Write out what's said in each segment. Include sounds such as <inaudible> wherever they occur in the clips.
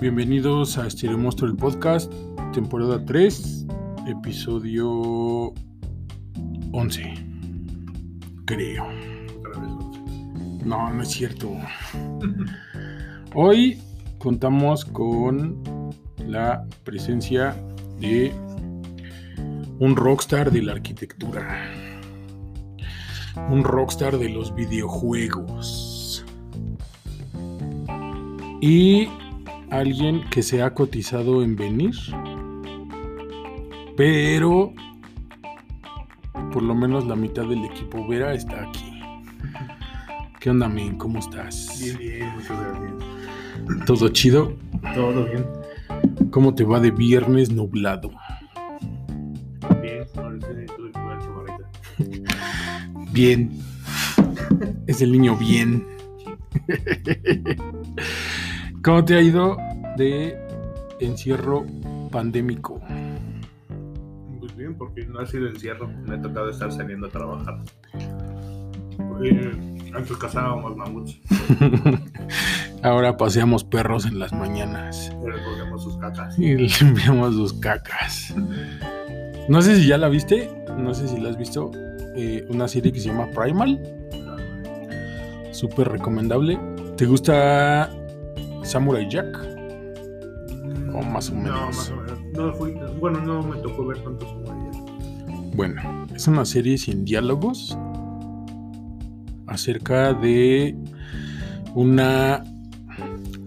Bienvenidos a Estilo Monstruo el Podcast, temporada 3, episodio 11. Creo. Otra vez once. No, no es cierto. Hoy contamos con la presencia de un rockstar de la arquitectura. Un rockstar de los videojuegos. Y alguien que se ha cotizado en venir. Pero por lo menos la mitad del equipo Vera está aquí. ¿Qué onda, men? ¿Cómo estás? Bien, bien, muchas gracias. ¿Todo chido? Todo bien. ¿Cómo te va de viernes nublado? Bien. Bien. Es el niño bien. <laughs> ¿Cómo te ha ido de encierro pandémico? Pues bien, porque no ha sido encierro. Me ha tocado estar saliendo a trabajar. Eh, antes cazábamos mamuts, <laughs> Ahora paseamos perros en las mañanas pero cogemos sus cacas. y limpiamos sus cacas. No sé si ya la viste, no sé si la has visto. eh, una serie que se llama Primal, súper recomendable. ¿Te gusta Samurai Jack? O más o No, menos. más o menos. No fui, bueno, no me tocó ver tantos como ella. Bueno, es una serie sin diálogos acerca de una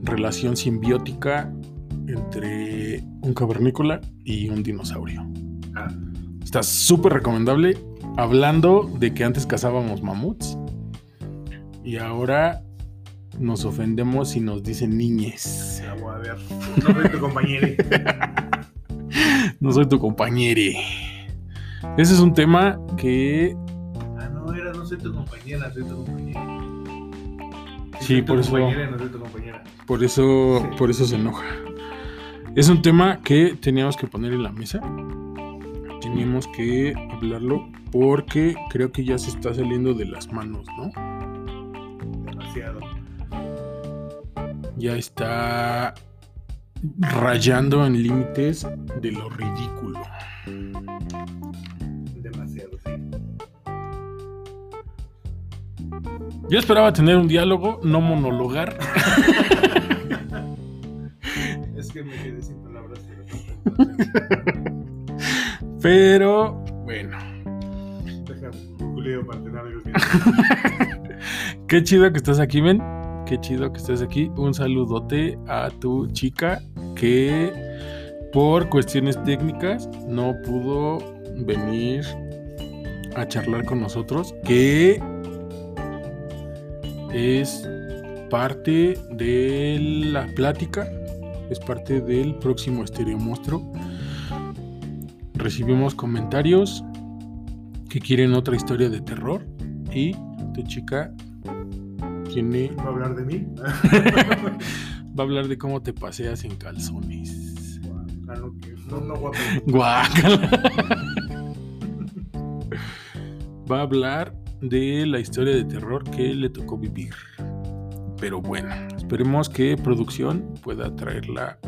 relación simbiótica entre un cavernícola y un dinosaurio. Ah, Está súper recomendable. Hablando de que antes cazábamos mamuts y ahora nos ofendemos y nos dicen voy a ver. No soy tu compañero. <laughs> No soy tu compañere. Ese es un tema que Ah, no, era no soy tu compañera, soy tu compañera. Sí, soy tu por eso- compañera, no soy tu compañera. Por eso, Sí. por eso se enoja. Es un tema que teníamos que poner en la mesa. Teníamos que hablarlo porque creo que ya se está saliendo de las manos, ¿no? Demasiado. Ya está rayando en límites de lo ridículo. Demasiado, sí. Yo esperaba tener un diálogo, no monologar. <laughs> Es que me quedé sin palabras. pero- Pero bueno, Deja Julio para tener algo que <laughs> qué chido que estás aquí, ven. Qué chido que estés aquí. Un saludote a tu chica que por cuestiones técnicas no pudo venir a charlar con nosotros. Que es parte de la plática, es parte del próximo Estéreo Monstruo. Recibimos comentarios que quieren otra historia de terror y tu chica tiene va a hablar de mí. <laughs> va a hablar de cómo te paseas en calzones. No, que- no, no, guapo. <laughs> Va a hablar de la historia de terror que le tocó vivir. Pero bueno, esperemos que producción pueda traerla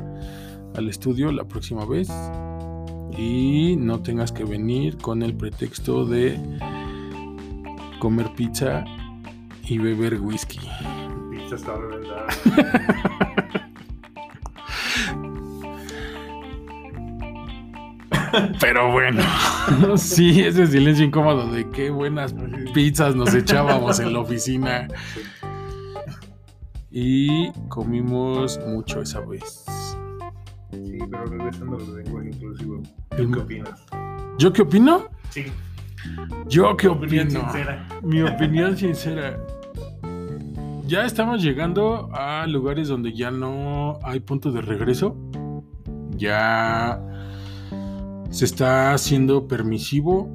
al estudio la próxima vez y no tengas que venir con el pretexto de comer pizza y beber whisky. Pizza está reventada. Pero bueno, <laughs> sí, ese silencio incómodo de qué buenas pizzas nos echábamos en la oficina. Y comimos mucho esa vez. Sí, pero regresando al lenguaje inclusivo. ¿Tú qué opinas? ¿Yo qué opino? Sí, Yo qué opinión opino. sincera. Mi opinión sincera. Ya estamos llegando a lugares donde ya no hay punto de regreso. Ya se está haciendo permisivo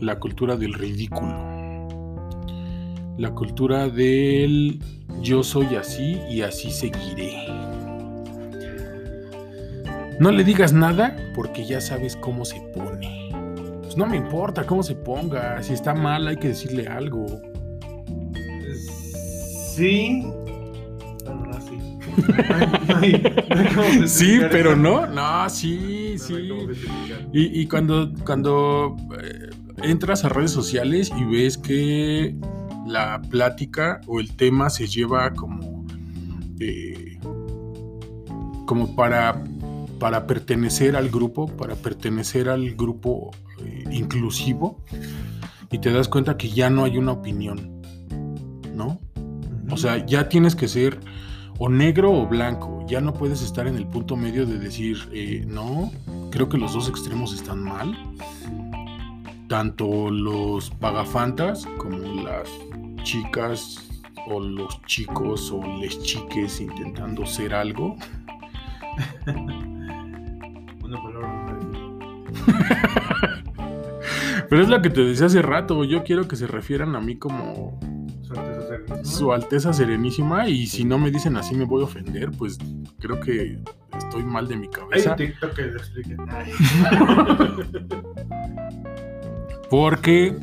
la cultura del ridículo. La cultura del yo soy así y así seguiré. No le digas nada porque ya sabes cómo se pone. Pues no me importa cómo se ponga. Si está mal hay que decirle algo. Sí. No, no, sí. No hay- no hay cómo Sí, pero eso. no, no, sí, sí. Y, y cuando, cuando eh, entras a redes sociales y ves que la plática o el tema se lleva como, eh, como para, para pertenecer al grupo, para pertenecer al grupo eh, inclusivo, y te das cuenta que ya no hay una opinión, ¿no? O sea, ya tienes que ser o negro o blanco. Ya no puedes estar en el punto medio de decir, eh, no, creo que los dos extremos están mal. Tanto los pagafantas como las chicas o los chicos o les chiques intentando ser algo. <laughs> Una palabra. <laughs> Pero es lo que te decía hace rato. Yo quiero que se refieran a mí como Su Alteza Serenísima. Su Alteza Serenísima. Y si no me dicen así, me voy a ofender. Pues creo que estoy mal de mi Hay cabeza. un TikTok que lo explique. <laughs> Porque.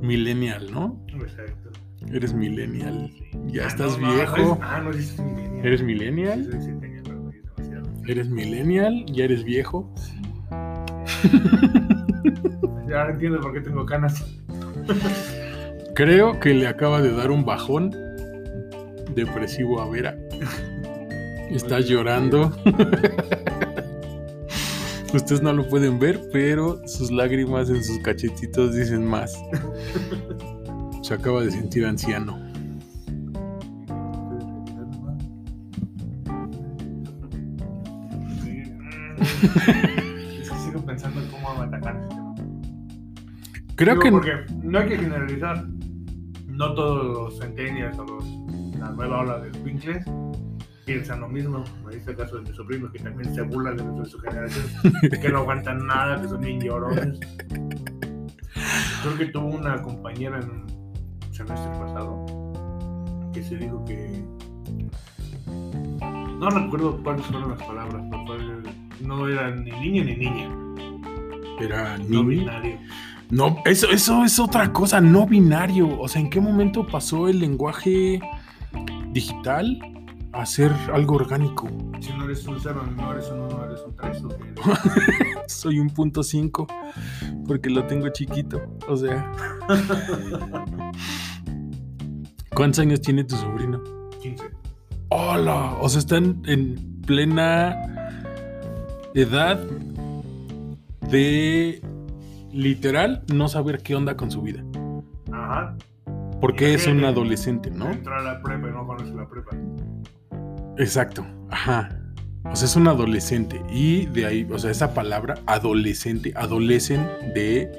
Millennial, ¿no? Exacto. Eres millennial. Ya Ah, estás no, no, viejo. es- ah, no, dices millennial. ¿Eres millennial? sí, sí. Eres millennial. Ya eres viejo. <laughs> Ya entiendo por qué tengo canas. <laughs> Creo que le acaba de dar un bajón depresivo a Vera. Está llorando. <laughs> Ustedes no lo pueden ver, pero sus lágrimas en sus cachetitos dicen más. Se acaba de sentir anciano. Es que sigo pensando en cómo atacar ese tema. Creo Digo, que Porque no hay que generalizar. No todos los centennials o los, la nueva ola de Winkles piensan lo mismo. Me dice el caso de mi sobrino que también se burla de su generación, <laughs> que no aguantan nada, que son bien llorones. Creo que tuvo una compañera en un semestre pasado que se dijo que. No recuerdo cuáles fueron las palabras, pero no era ni niño ni niña, era no niño. binario. No, eso, eso es otra cosa, no binario. O sea, ¿en qué momento pasó el lenguaje digital a ser algo orgánico? Si no eres un cero, no eres un uno, eres un tres. ¿o qué eres? Soy un punto 5 porque lo tengo chiquito. O sea, <laughs> ¿cuántos años tiene tu sobrino? 15. ¡Hola! O sea, están en plena edad de literal no saber qué onda con su vida. Ajá. Porque es un adolescente, ¿no? Entra a la prepa y no conoce la prepa. Exacto, ajá. O sea, es un adolescente. Y de ahí, o sea, esa palabra, adolescente, adolecen de.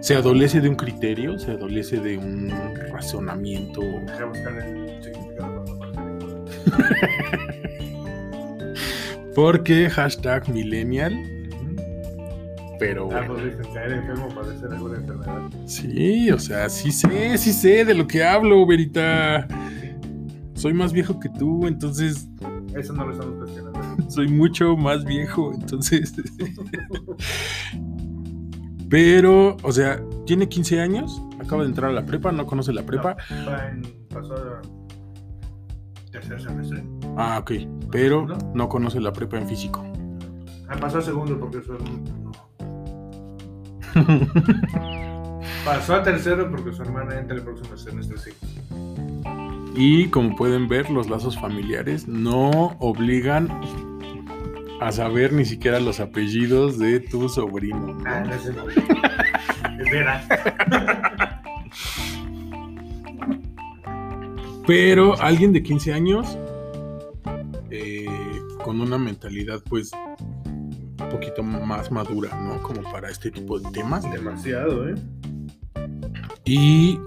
Se adolece de un criterio, se adolece de un razonamiento. Buscar el significado. <laughs> Porque hashtag millennial. Pero Ah, pues viste, caer enfermo padecer alguna enfermedad. Sí, o sea, sí sé, sí sé de lo que hablo, Verita. Soy más viejo que tú, entonces Eso no lo estamos cuestionando. soy mucho más viejo, entonces. Pero, o sea, tiene 15 años, acaba de entrar a la prepa, no conoce la prepa. No, pasó tercer semestre. Ah, ok, pero no conoce la prepa en físico. Ah, pasó a segundo porque. No. <laughs> Pasó a tercero porque su hermana entra el próximo semestre, sí. Y como pueden ver, los lazos familiares no obligan a saber ni siquiera los apellidos de tu sobrino. ¿no? Ah, no Vera. <laughs> <laughs> Pero alguien de 15 años, eh, con una mentalidad pues un poquito más madura, ¿no? Como para este tipo de temas. Demasiado, ¿eh? Y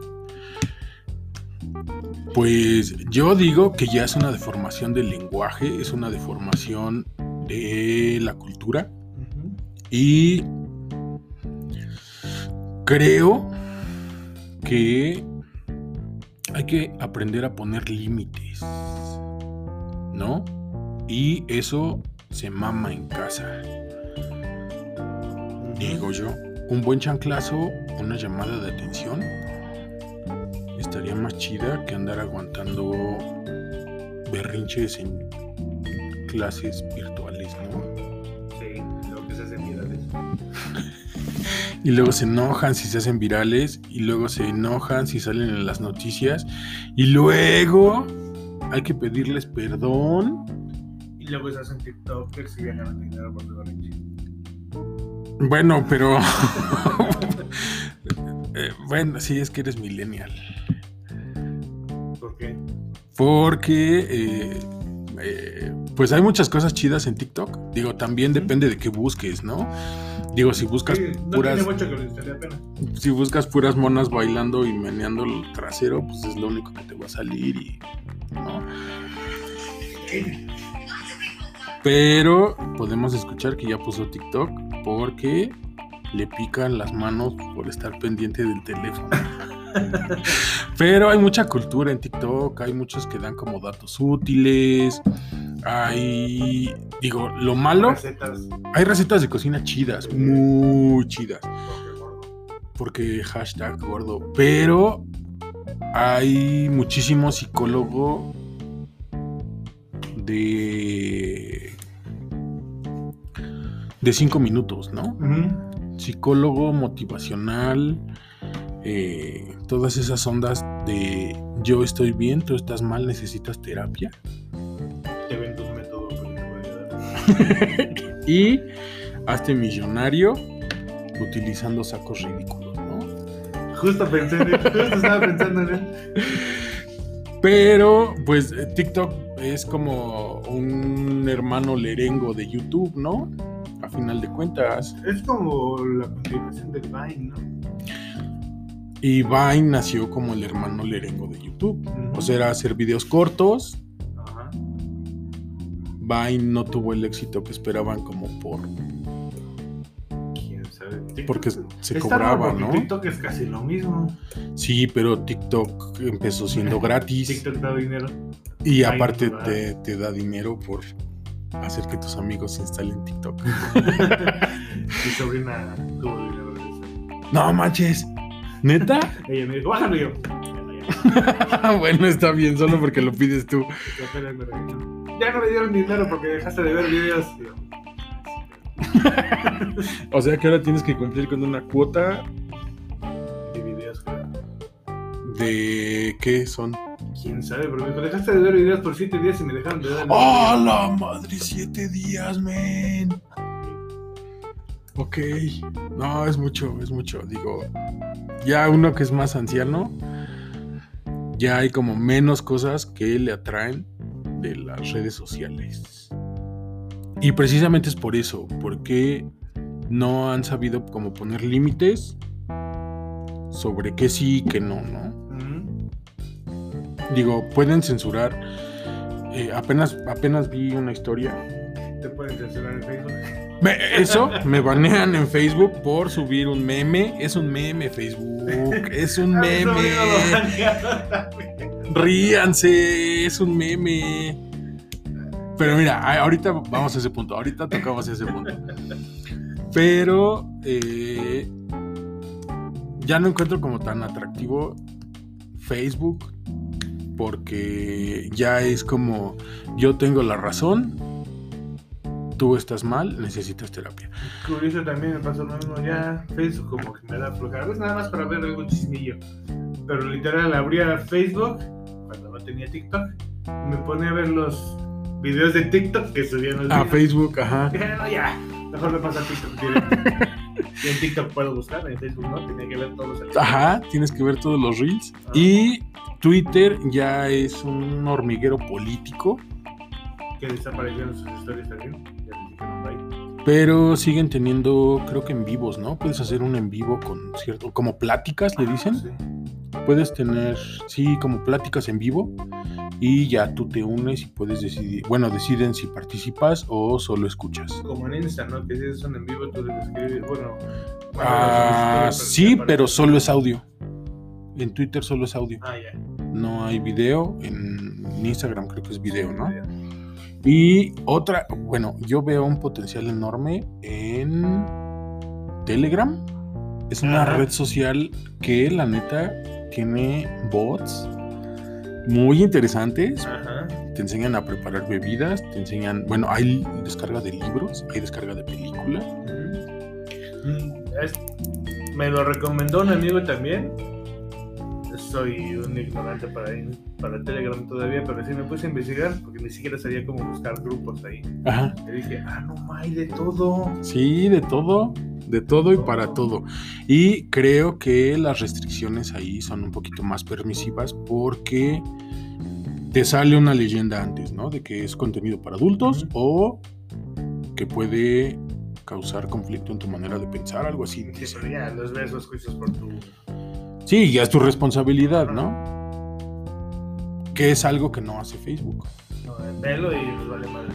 pues yo digo que ya es una deformación del lenguaje, es una deformación de la cultura. Y creo que hay que aprender a poner límites, ¿no? Y eso se mama en casa, digo yo. Un buen chanclazo, una llamada de atención, estaría más chida que andar aguantando berrinches en clases virtuales, ¿no? Sí, lo que se hacen virales. Y luego se enojan si se hacen virales y luego se enojan si salen en las noticias y luego hay que pedirles perdón. Y luego se hacen TikTokers y ganan dinero por su berrinche. Bueno, pero... <laughs> Eh, bueno, sí, es que eres millennial. ¿Por qué? Porque, eh, eh, pues hay muchas cosas chidas en TikTok. Digo, también depende de qué busques, ¿no? Digo, si buscas Sí, no puras, tiene mucho que pena. si buscas puras monas bailando y meneando el trasero, pues es lo único que te va a salir y, ¿no? Pero podemos escuchar que ya puso TikTok porque le pican las manos por estar pendiente del teléfono. <laughs> Pero hay mucha cultura en TikTok, hay muchos que dan como datos útiles. Hay, digo, lo malo, Recetas. hay recetas de cocina chidas, muy chidas, porque hashtag gordo. Pero hay muchísimo psicólogo de de cinco minutos, ¿no? Psicólogo motivacional, eh, todas esas ondas de yo estoy bien, tú estás mal, necesitas terapia. Te ven tus métodos. <laughs> Y hazte millonario utilizando sacos ridículos, ¿no? Justo pensé en él, justo estaba pensando en él. Pero, pues eh, TikTok es como un hermano lerengo de YouTube, ¿no? Final de cuentas. Es como la continuación del Vine, ¿no? Y Vine nació como el hermano lerengo de YouTube. O sea, era hacer videos cortos. Ajá. Vine no tuvo el éxito que esperaban como por ¿Quién sabe? TikTok- porque se cobraba, ¿no? TikTok es casi lo mismo. Sí, pero TikTok empezó siendo <laughs> gratis TikTok da dinero. y aparte te, te da dinero por hacer que tus amigos instalen TikTok. <laughs> Mi sobrina tuvo dinero de eso. No manches, neta. Ella me dijo, bájalo yo. <laughs> Bueno, está bien, solo porque lo pides tú. <laughs> Ya no me dieron dinero porque dejaste de ver videos. O sea que ahora tienes que cumplir con una cuota "¿Qué videos, creo?". de qué son. ¿Quién sabe? Pero me dejaste de ver videos por 7 días y me dejaron de dar. ¡Oh, la madre! Siete días, men. Ok. No, es mucho, es mucho. Digo, ya uno que es más anciano, ya hay como menos cosas que le atraen de las redes sociales. Y precisamente es por eso, porque no han sabido como poner límites sobre qué sí y qué no, ¿no? Digo, pueden censurar. eh, apenas, apenas vi una historia. Te pueden censurar en Facebook. Me- eso, me banean en Facebook por subir un meme. Es un meme, Facebook. Es un <laughs> meme. Ríanse, es un meme. Pero mira, ahorita vamos a ese punto. Ahorita tocamos ese punto. Pero eh, ya no encuentro como tan atractivo Facebook porque ya es como yo tengo la razón, tú estás mal, necesitas terapia. Curioso también me pasó lo mismo ya. Facebook como que me da flojera. Es nada más para ver algún chismillo. Pero literal abría Facebook cuando no tenía TikTok. Y me ponía a ver los videos de TikTok que subían los A videos. Facebook, ajá. No, ya. Mejor me pasa a TikTok directo. <laughs> y en TikTok puedo buscar, en Facebook no. Tenía que ver todos los Ajá, tienes que ver todos los reels. Y Twitter ya es un hormiguero político, Que desaparecieron sus historias también. Pero siguen teniendo, creo que en vivos, ¿no? Puedes hacer un en vivo con cierto, como pláticas, le dicen. Sí. Puedes tener, sí, como pláticas en vivo y ya tú te unes y puedes decidir, bueno, deciden si participas o solo escuchas. Como en Insta, ¿no? Que si es un en vivo, tú les escribes. Bueno. Ah, bueno, sí, te pero solo es audio. En Twitter solo es audio. Ah, ya. No hay video. En Instagram creo que es video, ¿no? Y otra, bueno, yo veo un potencial enorme en Telegram. Es una red social que la neta tiene bots muy interesantes Ajá. te enseñan a preparar bebidas, te enseñan, bueno, hay descarga de libros, hay descarga de películas. Mm, es- me lo recomendó un amigo también. Soy un ignorante para, para Telegram todavía, pero sí me puse a investigar porque ni siquiera sabía cómo buscar grupos ahí. Ajá. Y dije, ah, no, hay de todo. Sí, de todo, de todo y para todo. Y creo que las restricciones ahí son un poquito más permisivas porque te sale una leyenda antes, ¿no? De que es contenido para adultos o que puede causar conflicto en tu manera de pensar, algo así. Sí, pero ya los ves los juicios por tu. Sí, ya es tu responsabilidad, ¿no? Que es algo que no hace Facebook. No, velo y vale madre.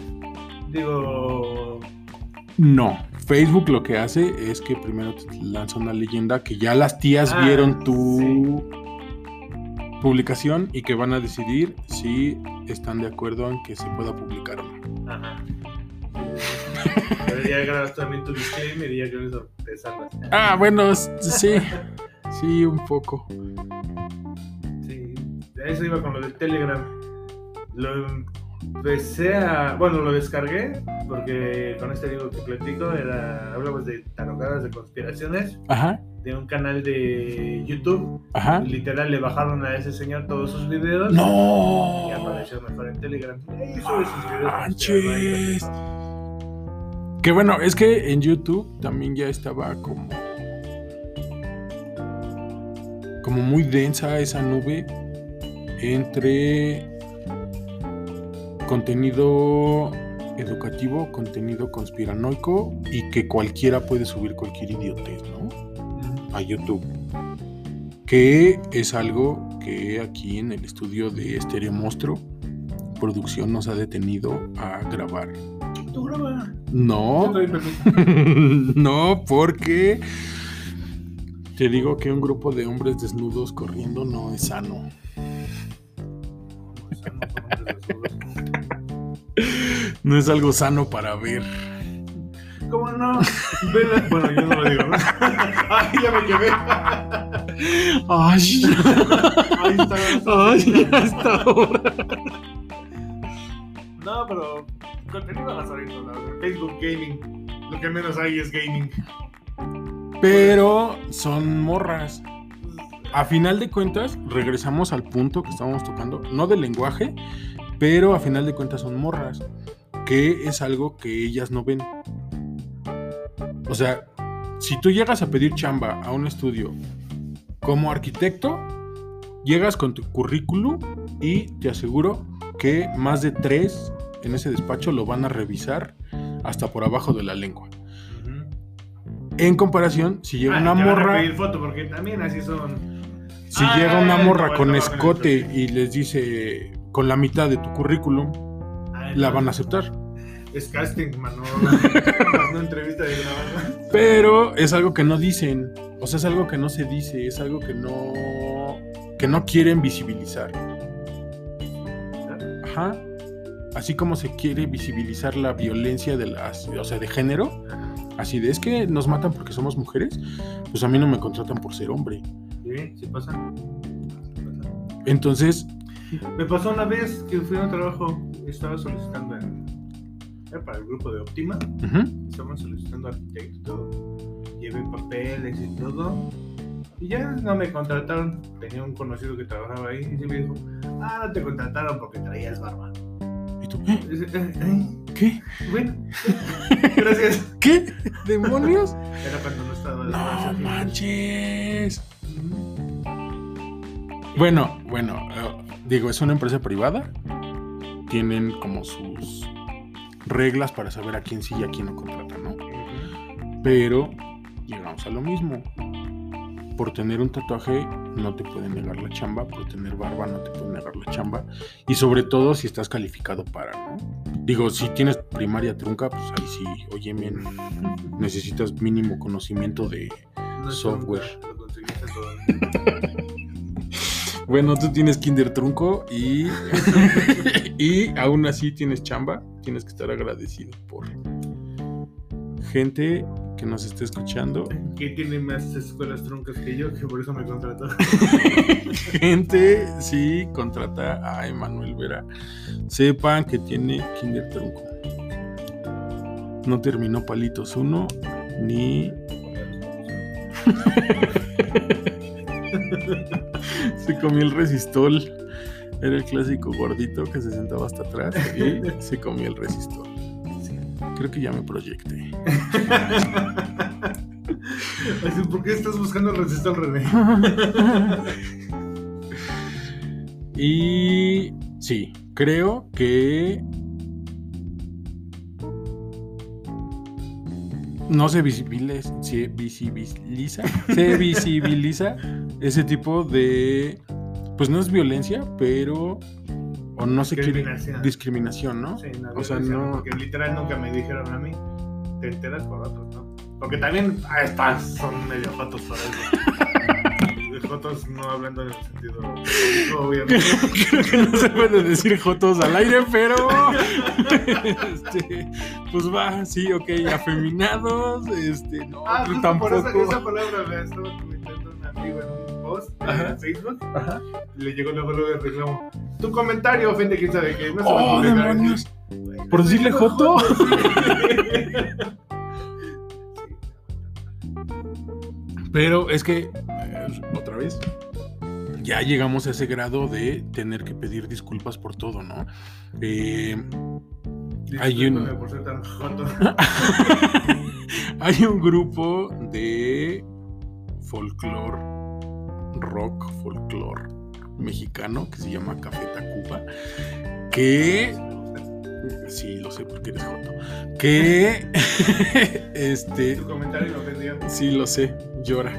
Digo. No, Facebook lo que hace es que primero te lanza una leyenda que ya las tías Ah, vieron tu publicación y que van a decidir si están de acuerdo en que se pueda publicar o no. Ajá. Pero ya grabas también tu disclaimer y ya te salvas. Ah, bueno, sí, sí, un poco. Sí, eso iba con lo del Telegram. Lo empecé a. Bueno, lo descargué porque con este amigo que platico era. Hablamos de tarogadas de conspiraciones Ajá, de un canal de YouTube. ajá. Literal, le bajaron a ese señor todos sus videos. ¡No! Y apareció mejor en Telegram. Y sube sus videos. ¡Manches! Que bueno, es que en YouTube también ya estaba como. Como muy densa esa nube entre contenido educativo, contenido conspiranoico y que cualquiera puede subir cualquier idiotez, ¿no? A YouTube. Que es algo que aquí en el estudio de Stereo Monstruo, producción nos ha detenido a grabar. Tú graba. Yo No, <laughs> no, porque te digo que un grupo de hombres desnudos corriendo no es sano. No es algo sano para ver. ¿Cómo no? Vela. Bueno, yo no lo digo, ¿no? <laughs> Ay, ya me quemé. Ay, Ahí está. ay, hasta ahora. No, pero contenido vas ahorita, la verdad. Facebook Gaming. Lo que menos hay es gaming. Pero son morras. A final de cuentas, regresamos al punto que estábamos tocando, no del lenguaje, pero a final de cuentas son morras, que es algo que ellas no ven. O sea, si tú llegas a pedir chamba a un estudio como arquitecto, llegas con tu currículum y te aseguro que más de tres en ese despacho lo van a revisar hasta por abajo de la lengua. En comparación, si llega Ah, una morra, pedir foto porque también así son. si Ah, llega una morra no, con escote y les dice con la mitad de tu currículum, Ah, la no. van a aceptar. Es casting, mano. <laughs> No entrevista de grabar. Pero es algo que no dicen, o sea, es algo que no se dice, es algo que no que no quieren visibilizar. Ajá. Así como se quiere visibilizar la violencia de las, o sea, de género, así de es que nos matan porque somos mujeres, pues a mí no me contratan por ser hombre. Sí, sí pasa. Entonces, Me pasó una vez que fui a un trabajo, estaba solicitando en, era para el grupo de Optima, ujú, estaban solicitando arquitecto y todo, llevé papeles y todo, y ya no me contrataron. Tenía un conocido que trabajaba ahí y sí me dijo, ah, no te contrataron porque traías barba. ¿y tú? ¿eh? Y dice, "Eh, eh, ¿Qué? bueno, gracias. ¿Qué? ¿Demonios? Era cuando no estaba No manches. Bueno, bueno, eh, digo, es una empresa privada. Tienen como sus reglas para saber a quién sí y a quién no contratan, ¿no? Pero llegamos a lo mismo. Por tener un tatuaje no te pueden negar la chamba, por tener barba no te pueden negar la chamba. Y sobre todo si estás calificado para, ¿no? Digo, si tienes primaria trunca, pues ahí sí, oye, men, necesitas mínimo conocimiento de... No Software. <laughs> Bueno, tú tienes kinder trunco y... <laughs> y aún así tienes chamba, tienes que estar agradecido por... gente que nos esté escuchando, Que tiene más escuelas truncas que yo, que por eso me contrató. <laughs> gente, sí, contrata a Emanuel Vera. Sepan que tiene Kinder Trunco. No terminó Palitos 1 ni. <laughs> se comió el resistol. Era el clásico gordito que se sentaba hasta atrás y se comió el resistol. Creo que ya me proyecté. <laughs> ¿Por qué estás buscando resistor, René? <laughs> y sí, creo que no se visibiliza, se visibiliza, se <laughs> visibiliza ese tipo de, pues no es violencia, pero o no se quiere Discriminación. ¿no? Sí, no, O sea, no- Porque literal nunca me dijeron a mí. Te enteras por otros, ¿no? Porque también ah, estas son medio jotos para eso. <laughs> Jotos no hablando en el sentido <laughs> obviamente. Creo que no se puede decir jotos al aire, pero <laughs> este, pues va, sí, ok, afeminados, este, no, Ah, justo por esa, tampoco. esa palabra me estaba comentando un amigo en post Ajá. en Facebook. Ajá. Le llegó luego luego el reclamo. Tu comentario ofende quién sabe qué. No se Oh, va a publicar". demonios. Güey, ¿Por decirle joto? <laughs> sí. Pero es que, eh, otra vez, ya llegamos a ese grado de tener que pedir disculpas por todo, ¿no? Eh, Hay un- por ser tan joto. <laughs> hay un grupo de folclore, rock folclore mexicano que se llama Café Tacuba, que sí, lo sé porque eres joto, que <laughs> este Tu comentario me ofendió. Sí, lo sé, llora.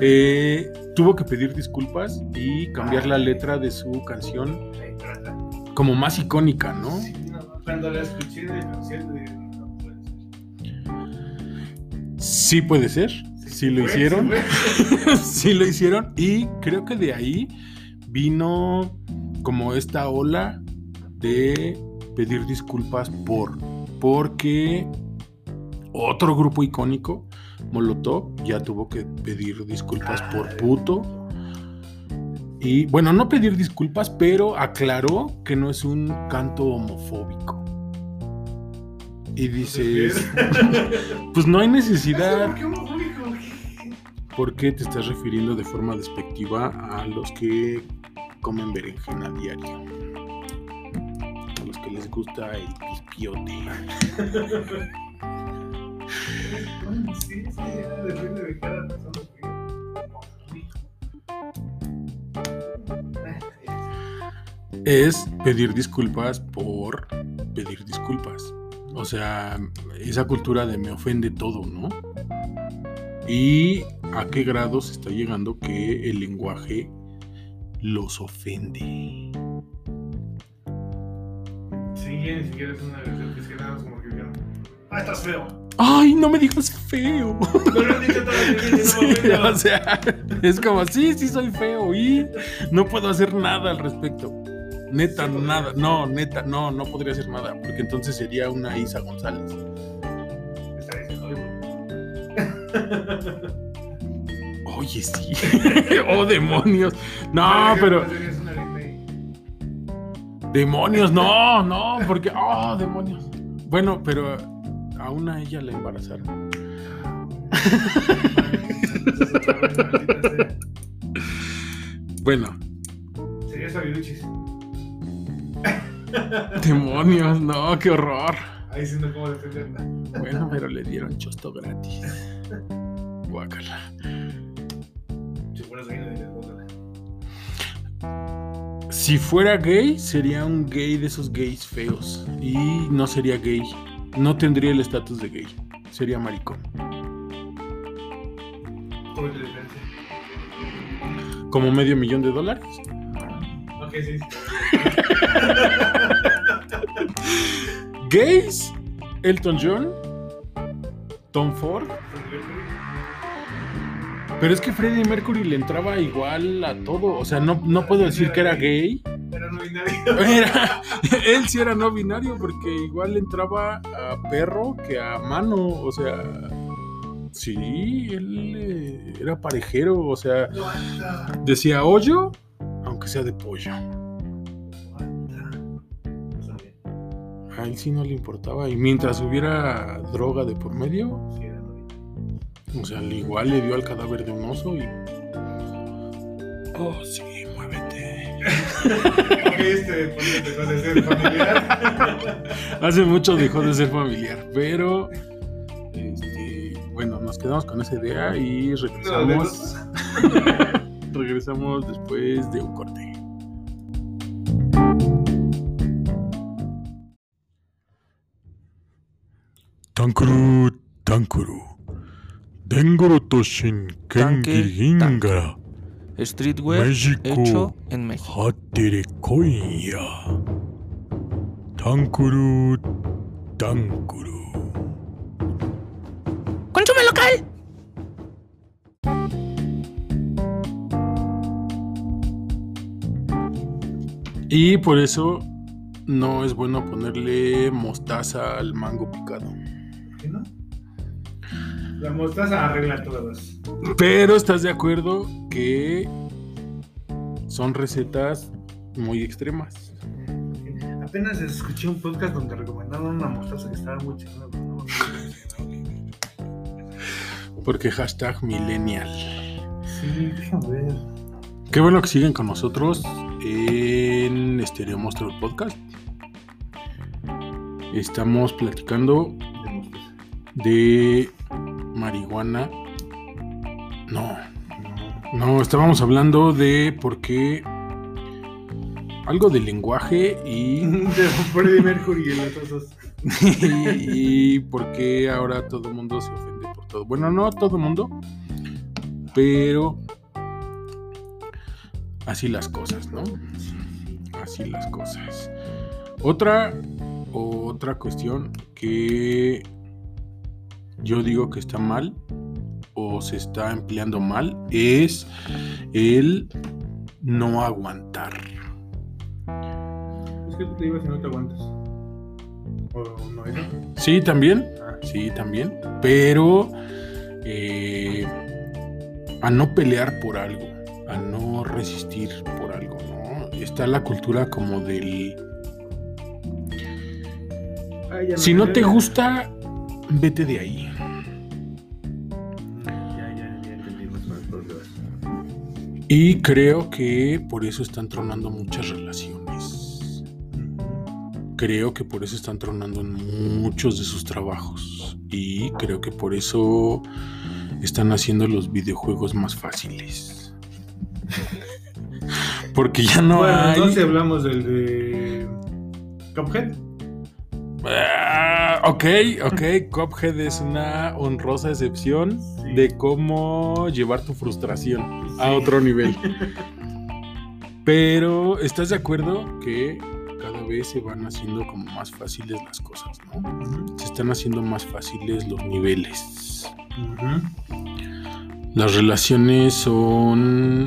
Eh, tuvo que pedir disculpas y cambiar la letra de su canción como más icónica, ¿no? Sí, no, Cuando la escuché de no puede ser. Sí puede ser, sí lo hicieron, <laughs> sí lo hicieron y creo que de ahí vino como esta ola de pedir disculpas por, porque otro grupo icónico, Molotov, ya tuvo que pedir disculpas por puto. Y bueno, no pedir disculpas, pero aclaró que no es un canto homofóbico. Y dices, <laughs> pues no hay necesidad. <laughs> ¿Por qué homofóbico? ¿Por qué te estás refiriendo de forma despectiva a los que comen berenjena diario? A los que les gusta el pispiote. Sí, sí, depende de cada persona. Es pedir disculpas por pedir disculpas. O sea, esa cultura de me ofende todo, ¿no? Y a qué grado se está llegando que el lenguaje los ofende. Sí, ni siquiera es una versión que es que nada más como que. Ah, estás feo. ¡Ay, no me digas feo! No lo no <laughs> Sí, o sea, es como, sí, sí soy feo y no puedo hacer nada al respecto. Neta, Sí, nada, no, neta, no, no podría hacer nada, porque entonces sería una Isa González. Está diciendo. <laughs> Oye, sí. <laughs> oh, demonios. No, pero, una demonios, no, no, porque, oh, demonios. Bueno, pero aún a ella la embarazaron. <laughs> Bueno, Sería Sabiduchis. demonios, no, qué horror. Ahí sí no cómo defenderla. Bueno, pero le dieron chosto gratis. Guácala. Si bótala. Fuera gay, sería un gay de esos gays feos. Y no sería gay. No tendría el estatus de gay. Sería maricón. Como medio millón de dólares. Ok, sí. <laughs> Gays, Elton John, Tom Ford. Pero es que Freddie Mercury le entraba igual a todo. O sea, no, no puedo decir que era gay. Era no binario. Era- <laughs> <laughs> él sí era no binario porque igual entraba a perro que a mano, o sea, sí, él eh, era parejero, o sea, decía hoyo, aunque sea de pollo. A él sí no le importaba y mientras hubiera droga de por medio, Sí. O sea, al igual le dio al cadáver de un oso y... Oh, sí, muévete. Este podcast dejó de ser familiar. <laughs> Hace mucho dejó de ser familiar, pero este, bueno, nos quedamos con esa idea y regresamos. <laughs> regresamos después de un corte. Tankuru, Tankuru. Dengoro Toshin Tanque, Kengingara. Streetwear México. hecho en México. Hatere Konya. Tankuru, Tankuru. ¡Consume local! Y por eso no es bueno ponerle mostaza al mango picado. La mostaza arregla todas. Pero estás de acuerdo que son recetas muy extremas. Apenas escuché un podcast donde recomendaron una mostaza que estaba muy chingona. no. Porque hashtag millennial. Sí, déjame ver. Qué bueno que siguen con nosotros en Stereo Monstruo Podcast. Estamos platicando de marihuana. No, No. estábamos hablando de por qué algo de lenguaje y, <laughs> De Freddie Mercury <laughs> y por qué ahora todo el mundo se ofende por todo. Bueno, no todo el mundo, pero así las cosas, ¿no? Así las cosas. Otra, otra cuestión que yo digo que está mal o se está empleando mal es el no aguantar. Es que tú te ibas y no te aguantas. ¿O no eso? Sí, también, Ah, sí, también, pero eh, a no pelear por algo, a no resistir por algo, ¿no? Está la cultura como del... Si no te gusta, vete de ahí. Y creo que por eso están tronando muchas relaciones. Creo que por eso están tronando en muchos de sus trabajos. Y creo que por eso están haciendo los videojuegos más fáciles. <laughs> Porque ya no bueno, hay. entonces hablamos del de. Cuphead. Ok, ok. Cuphead es una honrosa excepción Sí. de cómo llevar tu frustración a otro nivel. <laughs> Pero, ¿estás de acuerdo que cada vez se van haciendo como más fáciles las cosas, ¿no? Se están haciendo más fáciles los niveles. Las relaciones son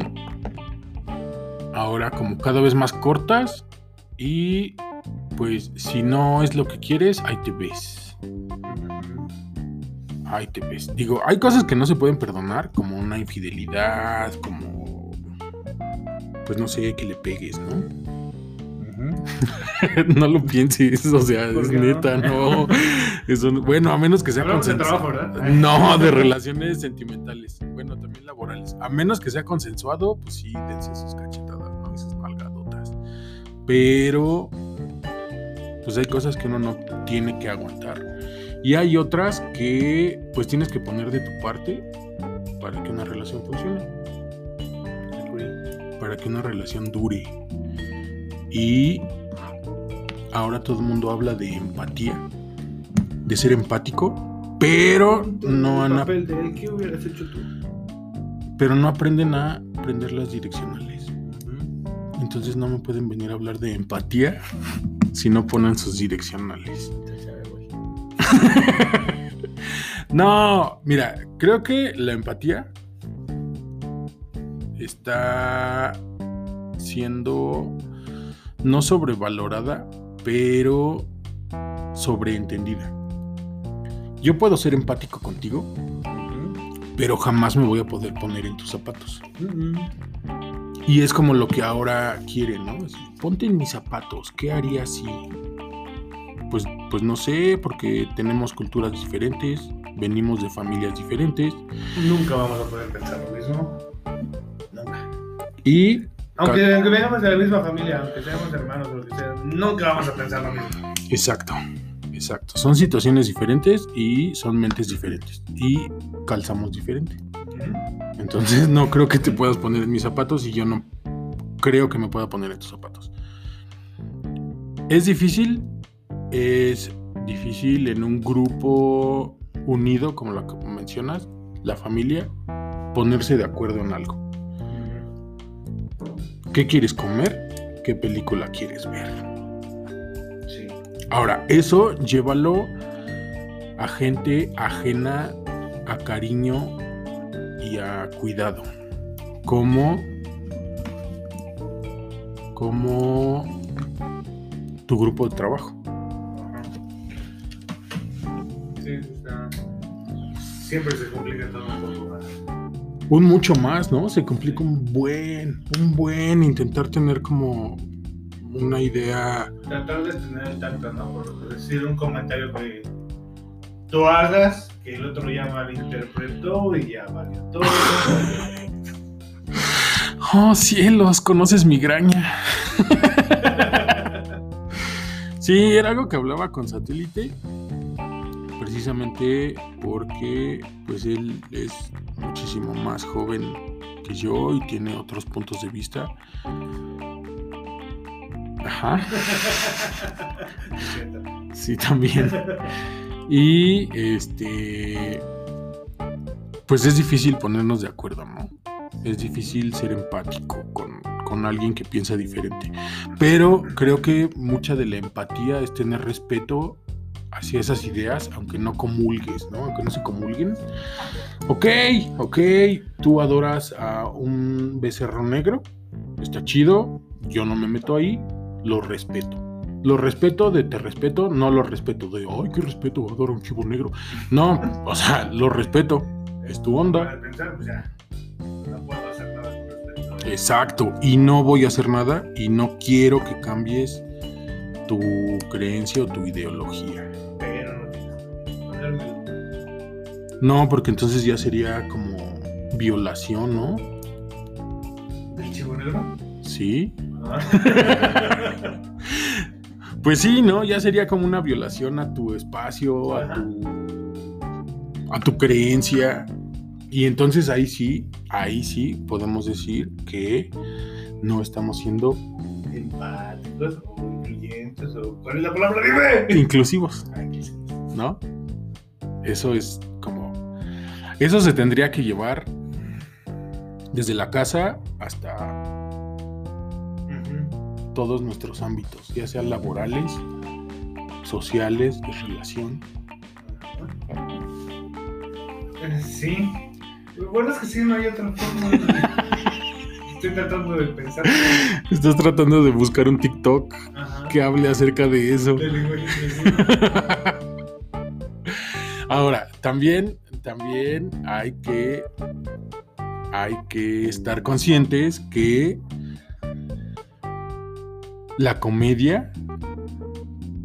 ahora como cada vez más cortas y pues si no es lo que quieres, ahí te ves. Ahí te ves. Digo, hay cosas que no se pueden perdonar, como una infidelidad, como pues no sé, que le pegues, ¿no? <laughs> no lo pienses, o sea, ¿Por es no? neta, no. Eso bueno, a menos que sea de consensuado. trabajo, ¿verdad? No, de relaciones sentimentales. Bueno, también laborales. A menos que sea consensuado, pues sí, dense sus cachetadas, ¿no? Esas nalgadotas. Pero, pues hay cosas que uno no tiene que aguantar. Y hay otras que, pues tienes que poner de tu parte para que una relación funcione. Para que una relación dure. Y ahora todo el mundo habla de empatía, de ser empático, pero no el han papel de él, ¿qué hubieras hecho tú? pero no aprenden a aprender las direccionales. Entonces no me pueden venir a hablar de empatía si no ponen sus direccionales. <laughs> No, mira, creo que la empatía está siendo no sobrevalorada, pero sobreentendida. Yo puedo ser empático contigo, pero jamás me voy a poder poner en tus zapatos. Y es como lo que ahora quieren, ¿no? Es, Ponte en mis zapatos, ¿qué haría si? Pues, pues no sé, porque tenemos culturas diferentes, venimos de familias diferentes Nunca vamos a poder pensar lo mismo. Nunca. y Aunque, aunque vengamos de la misma familia, aunque seamos hermanos o lo que sea, nunca vamos a pensar lo mismo. exacto, exacto. Son situaciones diferentes y son mentes diferentes y calzamos diferente. Entonces <laughs> no creo que te puedas poner en mis zapatos y yo no creo que me pueda poner en tus zapatos. Es difícil, es difícil en un grupo unido, como lo que mencionas, la familia, ponerse de acuerdo en algo. ¿Qué quieres comer? ¿Qué película quieres ver? Sí. Ahora, eso llévalo a gente ajena a cariño y a cuidado. Como, como tu grupo de trabajo. Sí, está. Siempre se complica todo un poco más. Un mucho más, ¿no? Se complica un buen, un buen intentar tener como una idea. Tratar de tener el tacto, ¿no? Por decir un comentario que tú hagas, que el otro ya malinterpretó y ya valió todo. Oh, cielos, conoces migraña. sí, era algo que hablaba con satélite. Precisamente porque pues él es muchísimo más joven que yo y tiene otros puntos de vista. Ajá. <laughs> Sí, también. Y este. Pues es difícil ponernos de acuerdo, ¿no? Es difícil ser empático con, con alguien que piensa diferente. Pero creo que mucha de la empatía es tener respeto hacia esas ideas, aunque no comulgues, ¿no? Aunque no se comulguen. Ok, ok, tú adoras a un becerro negro, está chido, yo no me meto ahí, lo respeto. Lo respeto de te respeto, no lo respeto de, ay, qué respeto, adoro a un chivo negro. No, o sea, lo respeto, es tu onda. Para pensar, pues ya. No puedo hacer nada respecto. Exacto, y no voy a hacer nada y no quiero que cambies tu creencia o tu ideología. Pero no porque entonces ya sería como violación, ¿no? ¿El chivo negro? Sí. Ah. <laughs> Pues sí, ¿no? Ya sería como una violación a tu espacio, a tu, a tu creencia. Y entonces ahí sí, ahí sí podemos decir que no estamos siendo Empáticos o incluyentes o. ¿Cuál es la palabra? ¡Dime! inclusivos. ¿no? Eso es como... Eso se tendría que llevar desde la casa hasta. Todos nuestros ámbitos, ya sean laborales, sociales, de relación. Eh, Sí. Lo bueno es que sí, no hay otra forma. <laughs> Estoy tratando de pensar. Estás tratando de buscar un TikTok Ajá. que hable acerca de eso. <laughs> Ahora, también, también hay que, hay que estar conscientes que la comedia,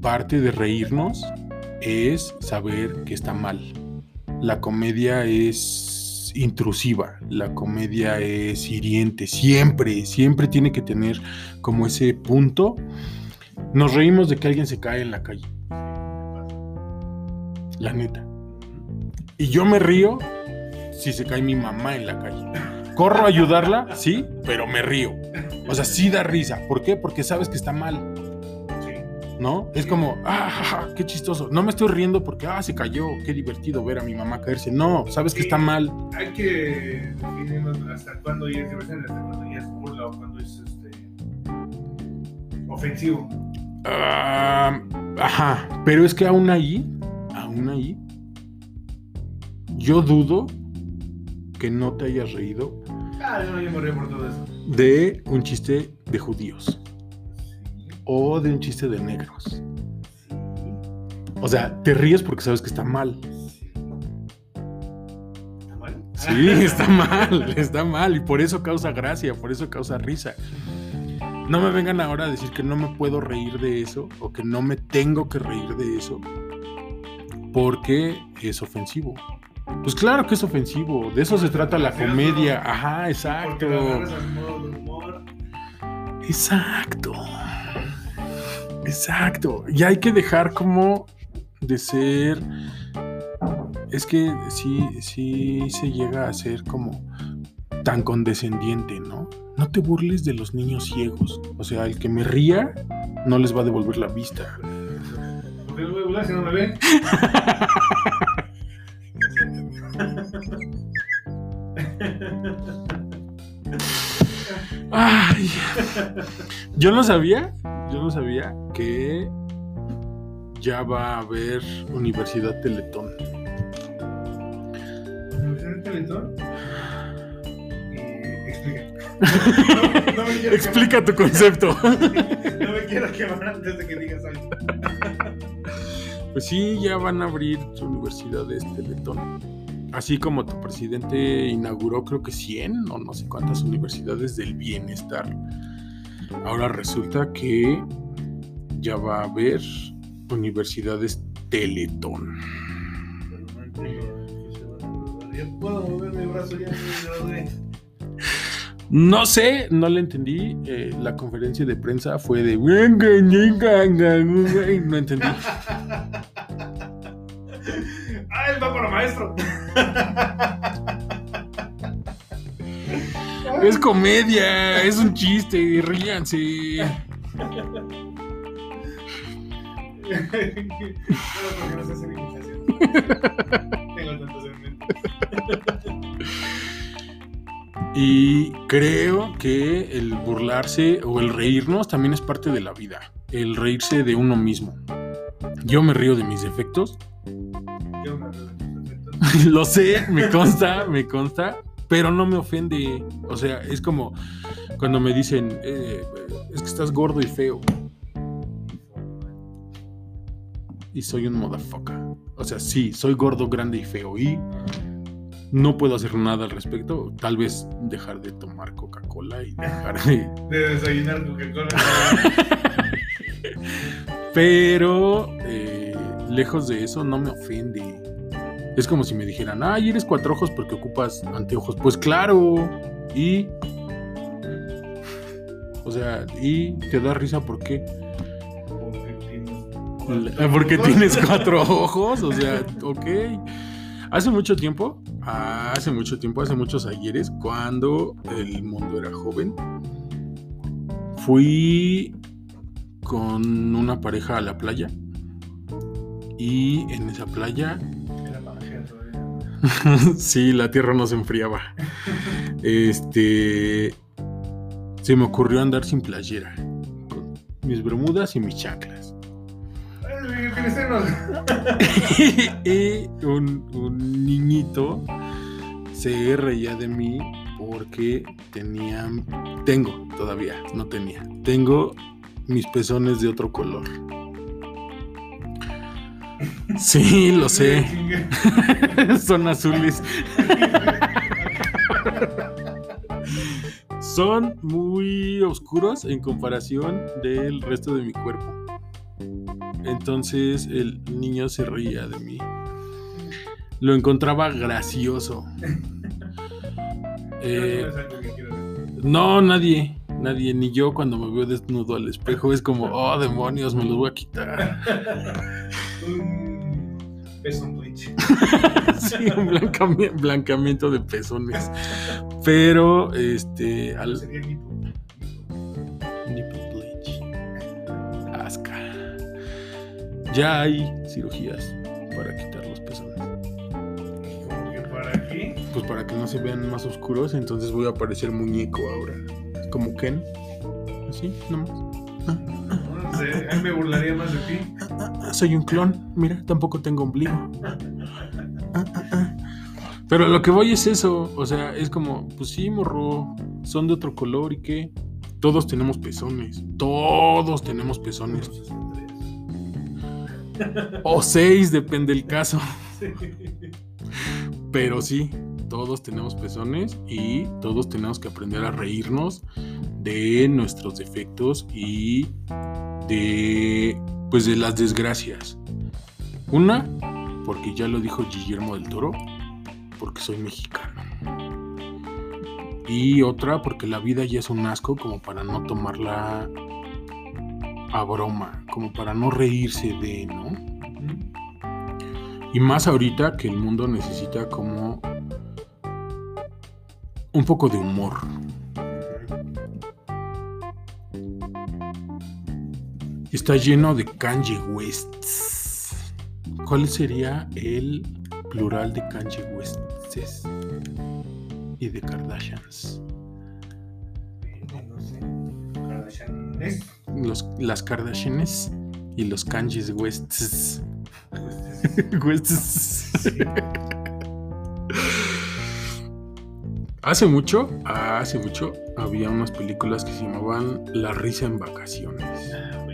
parte de reírnos, es saber que está mal. La comedia es intrusiva, la comedia es hiriente, siempre, siempre tiene que tener como ese punto. Nos reímos de que alguien se cae en la calle, la neta. Y yo me río si se cae mi mamá en la calle. Corro a ayudarla, sí, pero me río. O sea, sí da risa. ¿Por qué? Porque sabes que está mal, Sí. ¿no? Es como, ah, ja, ja, qué chistoso. No me estoy riendo porque, ah, se cayó, qué divertido ver a mi mamá caerse. No, sabes que está mal. Hay que definirnos hasta cuándo ya es diversión, hasta cuándo ya es burla o cuando es este, ofensivo. Ah, ajá, pero es que aún ahí, aún ahí, yo dudo que no te hayas reído Ah, no, yo me río por todo eso. de un chiste de judíos. Sí. o de un chiste de negros. O sea, te ríes porque sabes que está mal. ¿Está mal? Sí, <laughs> está mal, está mal. Y por eso causa gracia, por eso causa risa. No me vengan ahora a decir que no me puedo reír de eso o que no me tengo que reír de eso porque es ofensivo. Pues claro que es ofensivo, de eso se trata la comedia. Ajá, exacto. Exacto. Exacto. Y hay que dejar como de ser. Es que sí, sí se llega a ser como tan condescendiente, ¿no? No te burles de los niños ciegos. O sea, el que me ría no les va a devolver la vista. ¿Por qué lo voy a burlar si no me ven? <laughs> Ay. Yo no sabía, yo no sabía que ya va a haber Universidad Teletón. Universidad Teletón. Y explica. <laughs> No, no me Explica tu concepto. <laughs> No me quiero quemar antes de que digas algo. Pues sí, ya van a abrir universidades Teletón. Así como tu presidente inauguró creo que 100 o no sé cuántas universidades del bienestar. Ahora resulta que ya va a haber universidades Teletón. No sé, no le entendí. eh, la conferencia de prensa fue de... No entendí. <laughs> ¡Ah, él va para maestro! Es comedia, es un chiste, ríanse. No sé. Tengo tantos. Y creo que el burlarse o el reírnos también es parte de la vida. El reírse de uno mismo. Yo me río de mis defectos. Yo me río de tus defectos. <laughs> Lo sé, me consta, me consta. Pero no me ofende. O sea, es como cuando me dicen, eh, es que estás gordo y feo. Y soy un motherfucker. O sea, sí, soy gordo, grande y feo. Y no puedo hacer nada al respecto. Tal vez dejar de tomar Coca-Cola y dejar de... <laughs> De desayunar Coca-Cola. <laughs> Pero eh, lejos de eso no me ofende. Es como si me dijeran, ay, eres cuatro ojos porque ocupas anteojos. Pues claro. Y... O sea, y te da risa ¿por qué? Porque tienes cuatro ojos, o sea, ok. Hace mucho tiempo, hace mucho tiempo, hace muchos ayeres, cuando el mundo era joven, fui con una pareja a la playa y en esa playa. <laughs> sí, la tierra no se enfriaba. Este, se me ocurrió andar sin playera, con mis bermudas y mis chaclas. <laughs> Y un, un niñito se reía de mí porque tenía, tengo todavía, no tenía, tengo mis pezones de otro color. Sí, lo sé, <laughs> son azules, <laughs> son muy oscuros en comparación del resto de mi cuerpo. Entonces el niño se reía de mí. Lo encontraba gracioso. <laughs> Eh, no, nadie, nadie, ni yo cuando me veo desnudo al espejo es como, oh demonios, me los voy a quitar. <laughs> En Twitch. <laughs> sí, un blancami- blancamiento de pezones. Pero, este, al Sería nipo. nipple bleach. Asca. Ya hay cirugías para quitar los pezones. Que para aquí. Pues para que no se vean más oscuros, entonces voy a parecer muñeco ahora. Como Ken. Así, nomás. No sé, me burlaría más de ti. Ah, soy un clon. Mira, tampoco tengo ombligo. Pero lo que voy es eso. O sea, es como, pues sí, morro. Son de otro color y qué. Todos tenemos pezones. Todos tenemos pezones. O seis, depende del caso. Pero sí, todos tenemos pezones y todos tenemos que aprender a reírnos de nuestros defectos y de pues de las desgracias. Una, porque ya lo dijo Guillermo del Toro, porque soy mexicano. Y otra, porque la vida ya es un asco como para no tomarla a broma, como para no reírse de, ¿no? Y más ahorita que el mundo necesita como un poco de humor. Está lleno de Kanye Wests. ¿Cuál sería el plural de Kanye Wests y de Kardashians? No sé. Kardashianes. Los, las Kardashians y los Kanye Wests. Wests. sí. Hace mucho, hace mucho, había unas películas que se llamaban La risa en vacaciones. Ah.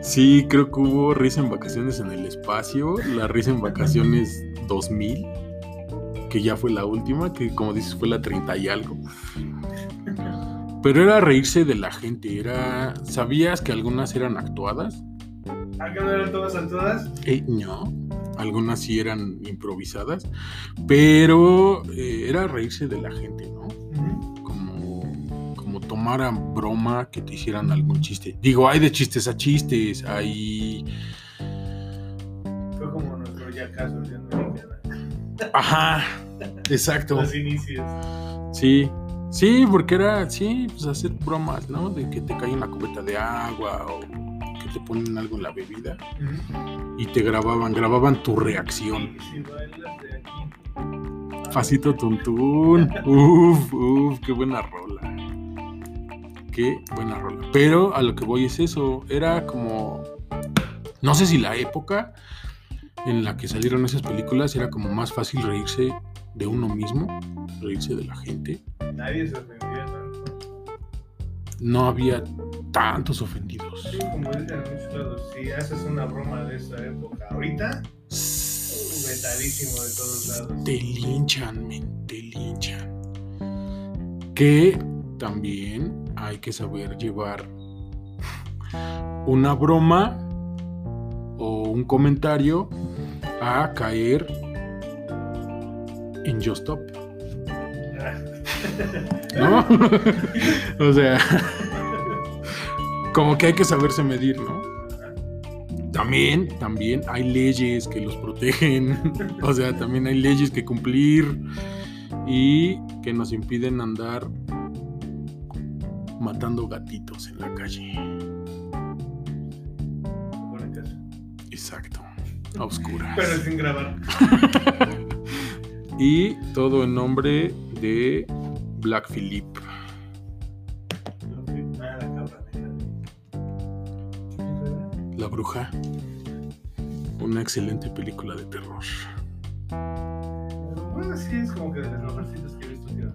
Sí, creo que hubo risa en vacaciones en el espacio, la risa en vacaciones 2000, que ya fue la última, que como dices fue la 30 y algo. Pero era reírse de la gente, era... ¿Sabías que algunas eran actuadas? ¿A qué no eran todas actuadas? Eh, no, algunas sí eran improvisadas, pero eh, era reírse de la gente, ¿no? como, como tomar a broma que te hicieran algún chiste. Digo, hay de chistes a chistes, hay... Fue como nuestro ya caso americana. Ajá, exacto. Los inicios. Sí, sí, porque era, sí, pues hacer bromas, ¿no? De que te cae una cubeta de agua o te ponen algo en la bebida y te grababan, grababan tu reacción. Si. Facito Tuntún. Uf, uf, qué buena rola. Qué buena rola. Pero a lo que voy es eso. Era como. No sé si la época en la que salieron esas películas era como más fácil reírse de uno mismo, reírse de la gente. Nadie se ofendía tanto. No había tantos ofendidos. Sí, como dicen en muchos lados, si haces una broma de esa época ahorita, vetadísimo de todos lados. Te linchan, men, te linchan. Que también hay que saber llevar una broma o un comentario a caer en Just Stop, ¿no? <laughs> o sea, como que hay que saberse medir, ¿no? También, también hay leyes que los protegen, <laughs> o sea, también hay leyes que cumplir y que nos impiden andar matando gatitos en la calle. Exacto, a oscuras. Pero sin grabar. <laughs> Y todo en nombre de Black Phillip. Bruja. Una excelente película de terror. Bueno, sí, es como que de las mejorcitas que he visto. tío.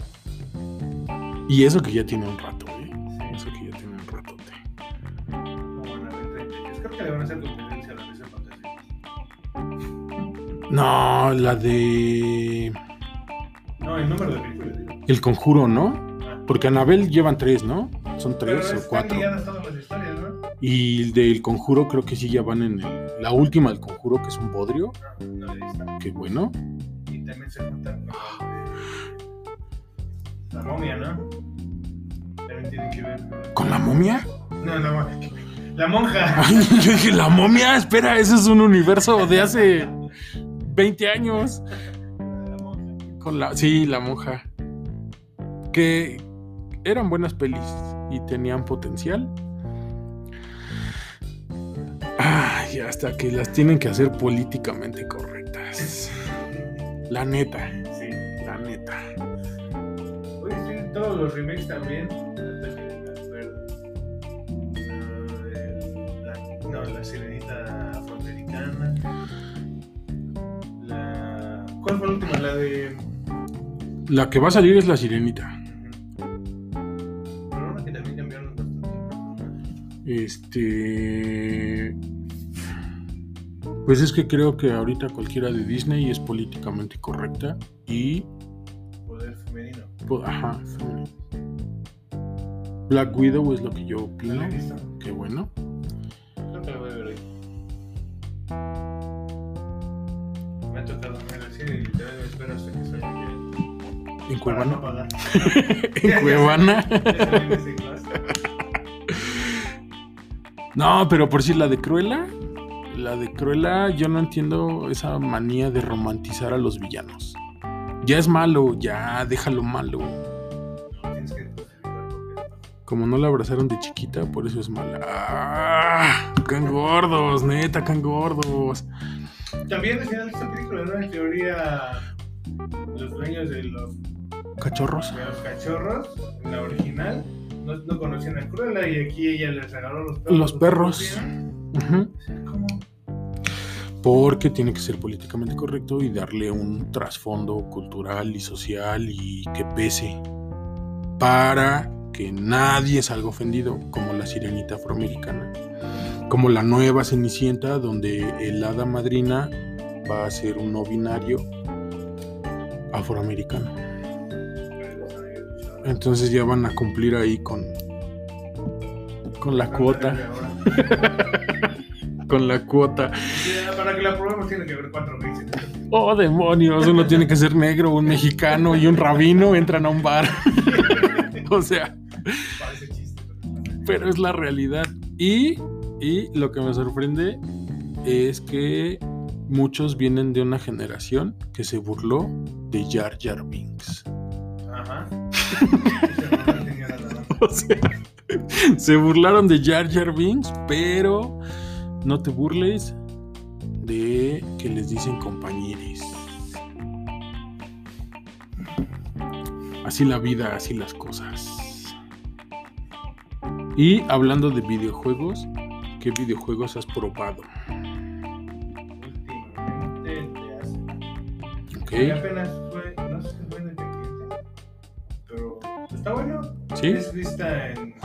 Y eso que ya tiene un rato, ¿eh? Sí. Eso que ya tiene un ratote. De 30 años. Creo que le van a hacer competencia a la mesa fantasía. No, la de. No, el número de películas. digo. El conjuro, ¿no? Ah. Porque Anabel llevan tres, ¿no? Son Pero tres o están cuatro. todas las historias, ¿no? Y el del conjuro creo que sí ya van en el- la última del conjuro, que es un bodrio. Ah. Que bueno. Y también se juntan de la momia, ¿no? También tienen que ver. ¿Con la momia? No, no, la monja. <laughs> Ay, yo dije, la momia, espera, ese es un universo de hace 20 años. La monja. Con la, sí, la monja. Que eran buenas pelis y tenían potencial. Ay, hasta que las tienen que hacer políticamente correctas. La neta, Sí. la neta. Oye, sí, todos los remakes también. Ah, No, la sirenita afroamericana. La. ¿Cuál fue la última? La de. La que va a salir es la sirenita. Pero una que también cambiaron bastante. Este. Pues es que creo que ahorita cualquiera de Disney es políticamente correcta y. Poder femenino. Ajá. femenina. Black Widow es lo que yo opino. ¿No? Qué bueno. Creo que la voy a ver hoy. Me ha tocado ver cine y literal espero hasta que salga. En no Cuevana. pagar. en Cuevana. No, pero por si la de Cruella. La de Cruella, yo no entiendo esa manía de romantizar a los villanos. Ya es malo, ya déjalo malo. Como no la abrazaron de chiquita, por eso es mala. ¡Ah! ¡Can gordos! Neta, can gordos. También al final de esta película, ¿no? En teoría, los dueños de los, Cachorros. de los cachorros, en la original, no, no conocían a Cruella y aquí ella les regaló los perros. Los perros. Sea, ¿cómo? Porque tiene que ser políticamente correcto y darle un trasfondo cultural y social y que pese. Para que nadie salga ofendido, como la sirenita afroamericana. Como la nueva Cenicienta, donde el hada madrina va a ser un no binario afroamericano. Entonces ya van a cumplir ahí con, con la cuota. Con la cuota. Para que la probemos tiene que haber cuatro veces. Oh, demonios, uno tiene que ser negro, un mexicano y un rabino entran a un bar. <laughs> o sea, Parece chiste. pero- es la realidad. Y, y lo que me sorprende es que muchos vienen de una generación que se burló de Jar Jar Binks. Ajá. <laughs> O sea, se burlaron de Jar Jar Binks, pero no te burles de que les dicen compañeros. Así la vida, así las cosas. Y hablando de videojuegos, ¿qué videojuegos has probado? Últimamente te hace. ¿Ok? Y apenas fue, no sé si fue independiente, pero está bueno. ¿Sí? Es vista en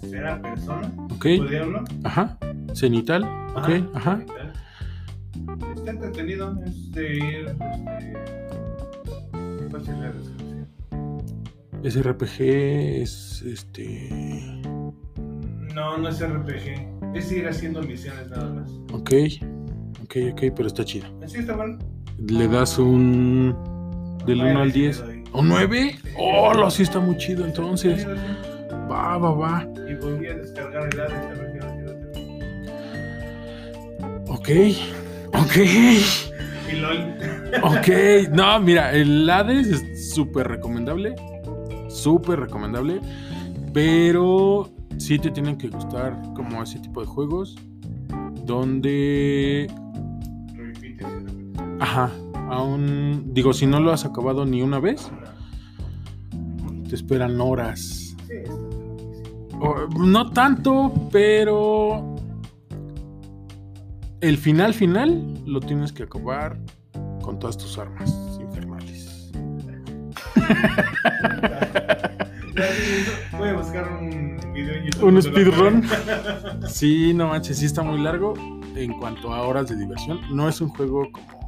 tercera persona, ¿Ok? podríamos. Ajá. Cenital. ¿Ok? Ajá. Está entretenido, es de ir, este... ¿Cuál es la descripción? SRPG es este. No, no es RPG, es ir haciendo misiones nada más. Ok. Ok, ok, pero está chido. Así está bueno. Le das un. Del Nueve 1 al sí le 10. doy. ¿Un 9? Sí. Oh, lo sí está muy chido entonces. Sí, sí, sí. Va, va, va. Y volví a descargar el ADS a ver si ahora sí lo tengo. Ok. Ok. Y LOL. Ok. No, mira, el Hades es súper recomendable. Súper recomendable. Pero sí te tienen que gustar como ese tipo de juegos. Donde. Repites. Ajá. Aún. Digo, si no lo has acabado ni una vez, te esperan horas. No tanto, pero el final final lo tienes que acabar con todas tus armas infernales. <laughs> Voy a buscar un video en YouTube. Un speedrun. Sí, no manches, sí está muy largo en cuanto a horas de diversión. No es un juego como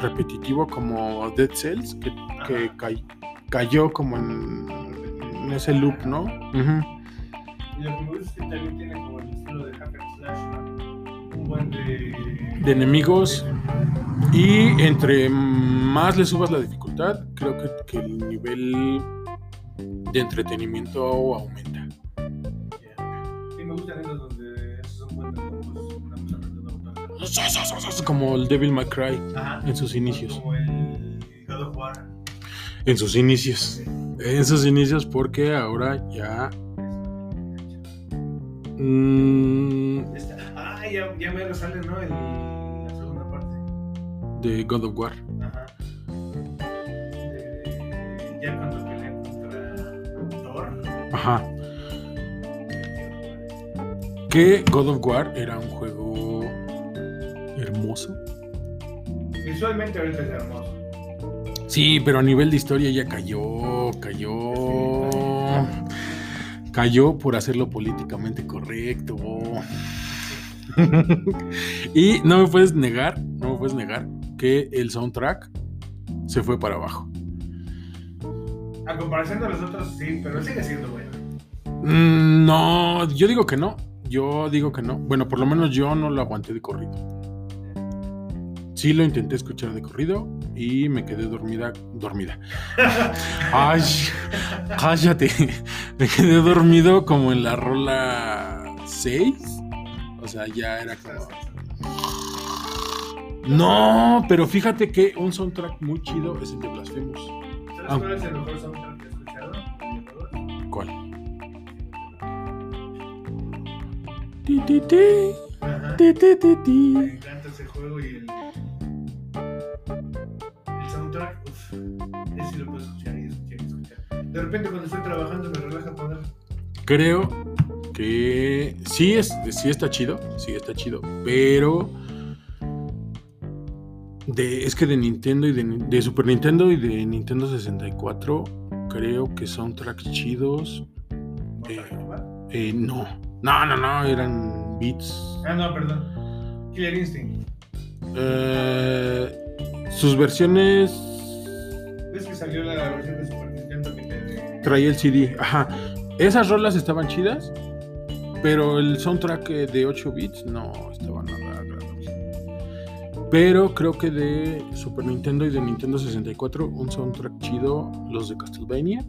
repetitivo como Dead Cells, que, que cay- cayó como en, en ese loop, ¿no? Ujú. Y lo que me gusta es que también tiene como el estilo de hack and slash. Un buen de... De enemigos. Y entre más le subas la dificultad, creo que, que el nivel de entretenimiento aumenta. Me gustan esos donde esos son buenos botones. Como el Devil May Cry Ajá. en sus inicios. Como el God of War. En sus inicios. En sus inicios, porque ahora ya. Mm, Ah, ya, ya me sale, ¿no? El, la segunda parte. de God of War. Ajá. Eh, ya cuando pelea contra Thor. Ajá. Que God of War era un juego hermoso. Visualmente ahorita es hermoso. Sí, pero a nivel de historia ya cayó, cayó. Cayó por hacerlo políticamente correcto. <laughs> y no me puedes negar, no me puedes negar que el soundtrack se fue para abajo. A comparación de los otros, sí, pero sigue siendo bueno. Mm, no, yo digo que no. Yo digo que no. Bueno, por lo menos yo no lo aguanté de corrido. Sí lo intenté escuchar de corrido y me quedé dormida. Dormida. <laughs> Ay, cállate. Me quedé dormido como en la rola 6. O sea, ya era como. No, pero fíjate que un soundtrack muy chido es el de Blasphemous. ¿Sabes Ah. cuál es el mejor soundtrack que he escuchado? ¿Cuál? Ti, ti, ti, ti, ti, ti, ti. Me encanta ese juego y el. Soundtrack, uff. Ese lo puedo escuchar y escuchar y escuchar. De repente, cuando estoy trabajando, me relaja poner. Creo que sí, es, sí está chido, sí está chido, pero de, es que de Nintendo y de, de Super Nintendo y de Nintendo 64 creo que son tracks chidos. Eh, eh, no, no, no, no, eran beats. Ah, no, perdón. Killer Instinct. Eh, sus versiones ¿Ves que salió la versión de Super Nintendo que te. traía el CD, ajá. Esas rolas estaban chidas, pero el soundtrack eh, de 8 bits no estaba nada agradable. Pero creo que de Super Nintendo y de Nintendo 64, un soundtrack chido, los de Castlevania.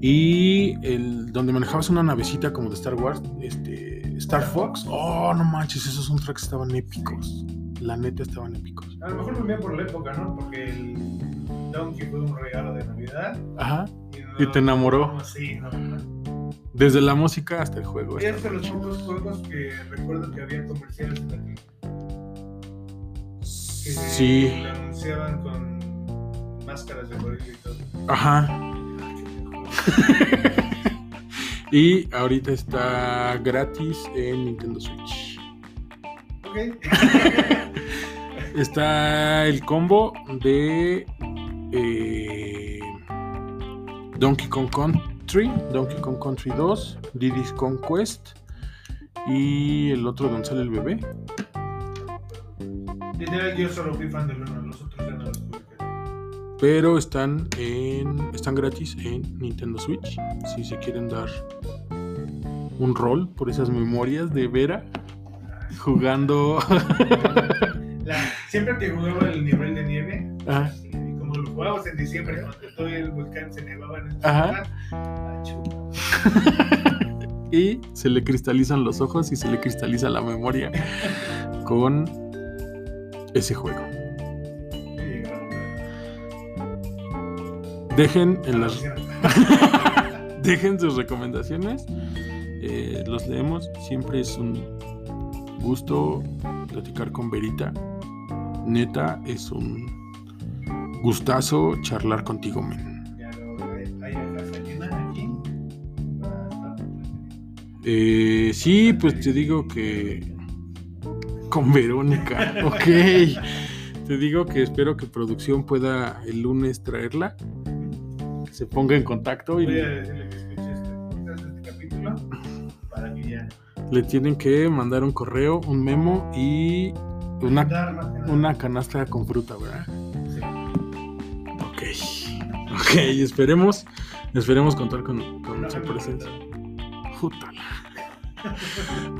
Y el donde manejabas una navecita como de Star Wars, este, Star Fox. Oh, no manches, esos soundtracks estaban épicos. La neta estaban épicos. A lo mejor me por la época, ¿no? Porque el Donkey fue un regalo de Navidad. Ajá. Y, Y te enamoró. No, sí, no. Desde la música hasta el juego. Es de los pocos juegos que recuerdo que había comerciales en la tele. Que Sí. lo anunciaban con máscaras de gorila y todo. Ajá. Ah. <laughs> Y ahorita está gratis en Nintendo Switch. Está el combo de eh, Donkey Kong Country, Donkey Kong Country 2, Diddy's Conquest y el otro donde sale el bebé. Literal, yo solo fui fan del uno, los otros ya no los tuve que Pero están en están gratis en Nintendo Switch. Si se quieren dar un rol por esas memorias de Vera jugando. La- siempre que jugaba el nivel de nieve, y como lo jugábamos en diciembre, cuando todo el volcán se nevaba en esta Ajá. zona, ah, <laughs> y se le cristalizan los ojos y se le cristaliza la memoria con ese juego. Dejen en las la <laughs> <laughs> dejen sus recomendaciones. eh, los leemos. Siempre es un gusto platicar con Verita. Neta, es un gustazo charlar contigo, men. Eh, sí, pues te digo que con Verónica, <laughs> ok. Te digo que espero que producción pueda el lunes traerla, que se ponga en contacto y Voy a decirle que le tienen que mandar un correo, un memo y una, una canasta con fruta, ¿verdad? Sí. Ok, ok, esperemos, esperemos contar con, su presencia. Jútala.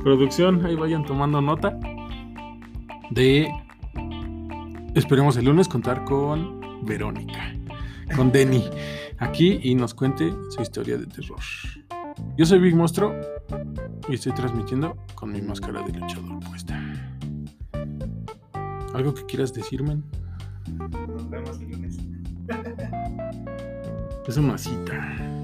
Producción, ahí vayan tomando nota de. Esperemos el lunes contar con Verónica, con Denny, aquí y nos cuente su historia de terror. Yo soy Big Monstruo y estoy transmitiendo con mi máscara de luchador puesta. ¿Algo que quieras decirme? Nos vemos el lunes. Es una cita.